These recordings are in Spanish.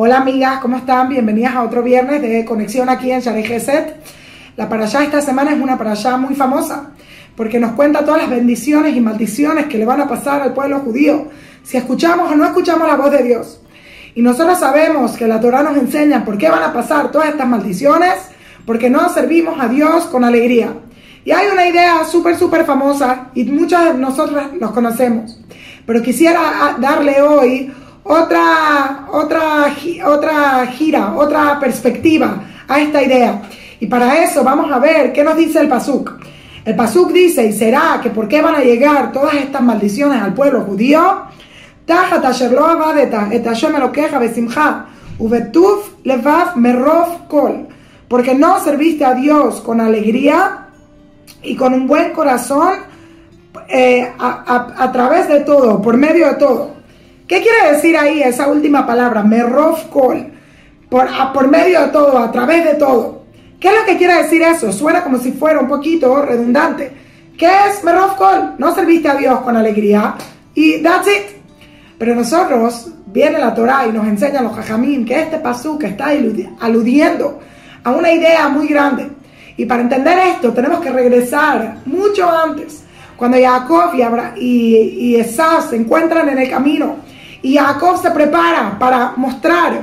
Hola amigas, ¿cómo están? Bienvenidas a otro viernes de conexión aquí en Sharei Geset. La parashá esta semana es una parashá muy famosa porque nos cuenta todas las bendiciones y maldiciones que le van a pasar al pueblo judío si escuchamos o no escuchamos la voz de Dios. Y nosotros sabemos que la Torah nos enseña por qué van a pasar todas estas maldiciones, porque no servimos a Dios con alegría. Y hay una idea súper, súper famosa y muchos de nosotros los conocemos. Pero quisiera darle hoy otra, otra, otra gira, otra perspectiva a esta idea. Y para eso vamos a ver qué nos dice el Pasuk. El Pasuk dice, y será que por qué van a llegar todas estas maldiciones al pueblo judío, porque no serviste a Dios con alegría y con un buen corazón eh, a través de todo, por medio de todo. ¿Qué quiere decir ahí esa última palabra? Merov kol. Por, por medio de todo, a través de todo. ¿Qué es lo que quiere decir eso? Suena como si fuera un poquito redundante. ¿Qué es Merov kol? No serviste a Dios con alegría y that's it. Pero nosotros, viene la Torah y nos enseña los jajamín que este pasú que está aludiendo a una idea muy grande. Y para entender esto tenemos que regresar mucho antes, cuando Jacob y, y, y se encuentran en el camino y Jacob se prepara para mostrar,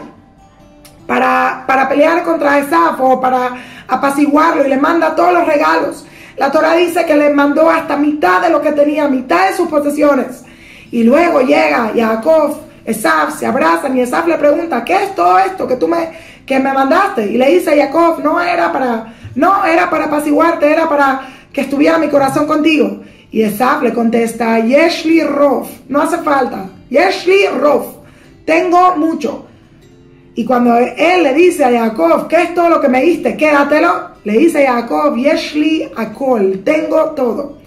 para, para pelear contra Esaf o para apaciguarlo y le manda todos los regalos. La Torah dice que le mandó hasta mitad de lo que tenía, mitad de sus posesiones. Y luego llega Jacob, Esaf, se abrazan y Esaf le pregunta, ¿qué es todo esto que tú me, que me mandaste? Y le dice a Jacob, no era para, no era para apaciguarte, era para que estuviera mi corazón contigo. Y Esaf le contesta, Yeshli Rof, no hace falta, Yeshli Rof, tengo mucho. Y cuando él le dice a Jacob, ¿qué es todo lo que me diste? Quédatelo. Le dice a Jacob, Yeshli Akol, tengo todo.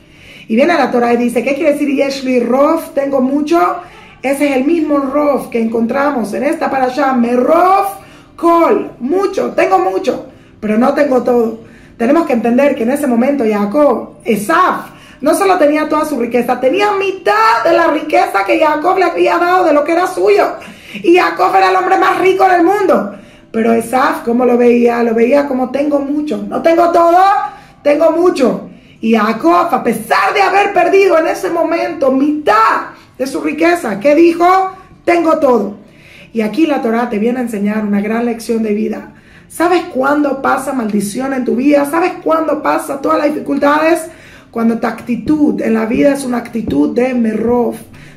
Y viene la Torah y dice, ¿qué quiere decir Yeshli Rof? Tengo mucho. Ese es el mismo Rof que encontramos en esta parasha. Rof Kol, mucho, tengo mucho, pero no tengo todo. Tenemos que entender que en ese momento Jacob, Esaf, no solo tenía toda su riqueza, tenía mitad de la riqueza que Jacob le había dado de lo que era suyo. Y Jacob era el hombre más rico del mundo. Pero Esaf, ¿cómo lo veía? Lo veía como tengo mucho. No tengo todo, tengo mucho. Y Jacob, a pesar de haber perdido en ese momento mitad de su riqueza, ¿qué dijo? Tengo todo. Y aquí la Torah te viene a enseñar una gran lección de vida. ¿Sabes cuándo pasa maldición en tu vida? ¿Sabes cuándo pasa todas las dificultades? Cuando tu actitud en la vida es una actitud de merov.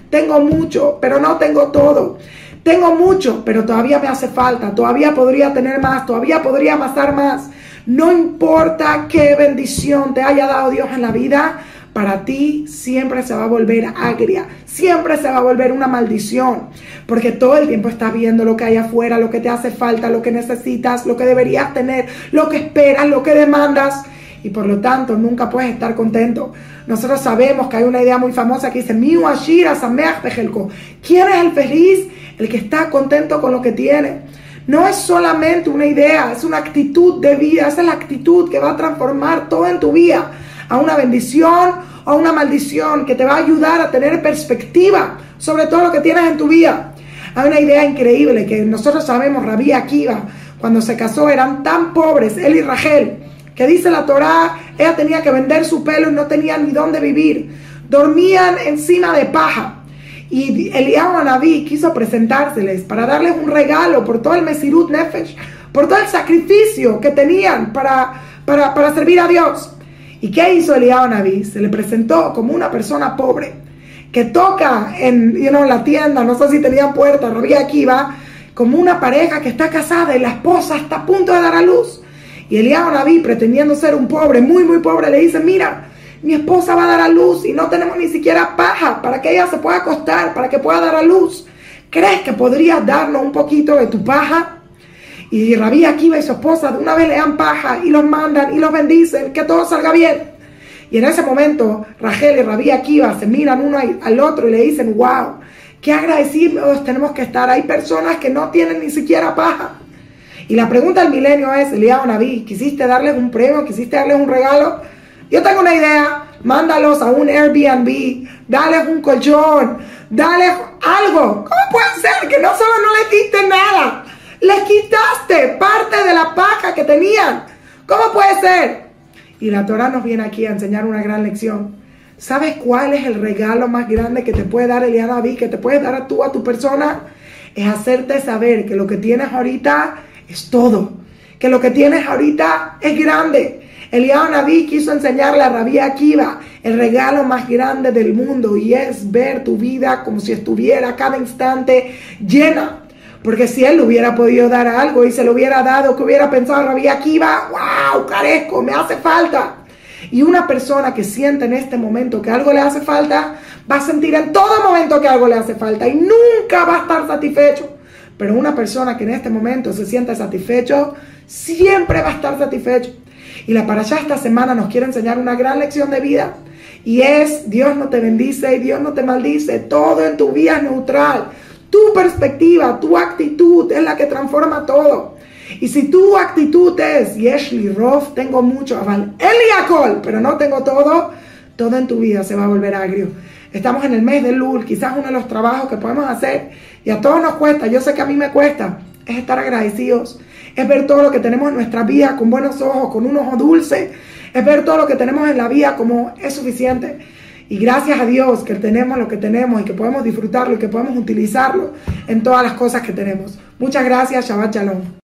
Tengo mucho, pero no tengo todo. Tengo mucho, pero todavía me hace falta. Todavía podría tener más. Todavía podría amasar más. No importa qué bendición te haya dado Dios en la vida, para ti siempre se va a volver agria, siempre se va a volver una maldición, porque todo el tiempo estás viendo lo que hay afuera, lo que te hace falta, lo que necesitas, lo que deberías tener, lo que esperas, lo que demandas y por lo tanto nunca puedes estar contento. Nosotros sabemos que hay una idea muy famosa que dice, Miu Ashira ¿Quién es el feliz? El que está contento con lo que tiene. No es solamente una idea, es una actitud de vida, es la actitud que va a transformar todo en tu vida a una bendición o a una maldición que te va a ayudar a tener perspectiva sobre todo lo que tienes en tu vida. Hay una idea increíble que nosotros sabemos, Rabí Akiva, cuando se casó eran tan pobres, él y Rachel, dice la Torá, ella tenía que vender su pelo y no tenía ni dónde vivir. Dormían encima de paja. Y Eliyahu Anabí quiso presentárseles para darles un regalo por todo el Mesirut Nefesh, por todo el sacrificio que tenían para, para, servir a Dios. ¿Y qué hizo Eliyahu Anabí? Se le presentó como una persona pobre que toca en la tienda, no sé si tenían puerta, no aquí, va, como una pareja que está casada y la esposa está a punto de dar a luz. Y Eliab David, pretendiendo ser un pobre, muy, muy pobre, le dice, mira, mi esposa va a dar a luz y no tenemos ni siquiera paja para que ella se pueda acostar, para que pueda dar a luz. ¿Crees que podrías darnos un poquito de tu paja? Y Rabí Akiva y su esposa de una vez le dan paja y los mandan y los bendicen, que todo salga bien. Y en ese momento Rachel y Rabí Akiva se miran uno al otro y le dicen, wow, qué agradecidos tenemos que estar. Hay personas que no tienen ni siquiera paja. Y la pregunta del milenio es, Elías Naví, ¿quisiste darles un premio? ¿Quisiste darles un regalo? Yo tengo una idea, mándalos a un Airbnb, dales un colchón, dales algo. ¿Cómo puede ser que no solo no les diste nada? Les quitaste parte de la paja que tenían. ¿Cómo puede ser? Y la Torah nos viene aquí a enseñar una gran lección. ¿Sabes cuál es el regalo más grande que te puede dar el David, que te puede dar a tú, a tu persona? Es hacerte saber que lo que tienes ahorita es todo. Que lo que tienes ahorita es grande. Eliyahu Naví quiso enseñarle a Rabí Akiva el regalo más grande del mundo y es ver tu vida como si estuviera cada instante llena. Porque si él hubiera podido dar algo y se lo hubiera dado, que hubiera pensado Rabí Akiva, wow, carezco, me hace falta. Y una persona que siente en este momento que algo le hace falta, va a sentir en todo momento que algo le hace falta y nunca va a estar satisfecho. Pero una persona que en este momento se siente satisfecho, siempre va a estar satisfecho. Y la para allá esta semana nos quiere enseñar una gran lección de vida. Y es, Dios no te bendice y Dios no te maldice. Todo en tu vida es neutral. Tu perspectiva, tu actitud es la que transforma todo. Y si tu actitud es, Yeshli Rof, tengo mucho, aval, Eliacol, pero no tengo todo, todo en tu vida se va a volver agrio. Estamos en el mes de Lul, quizás uno de los trabajos que podemos hacer, y a todos nos cuesta, yo sé que a mí me cuesta, es estar agradecidos, es ver todo lo que tenemos en nuestra vida con buenos ojos, con un ojo dulce, es ver todo lo que tenemos en la vida como es suficiente. Y gracias a Dios que tenemos lo que tenemos y que podemos disfrutarlo y que podemos utilizarlo en todas las cosas que tenemos. Muchas gracias, Shabbat Shalom.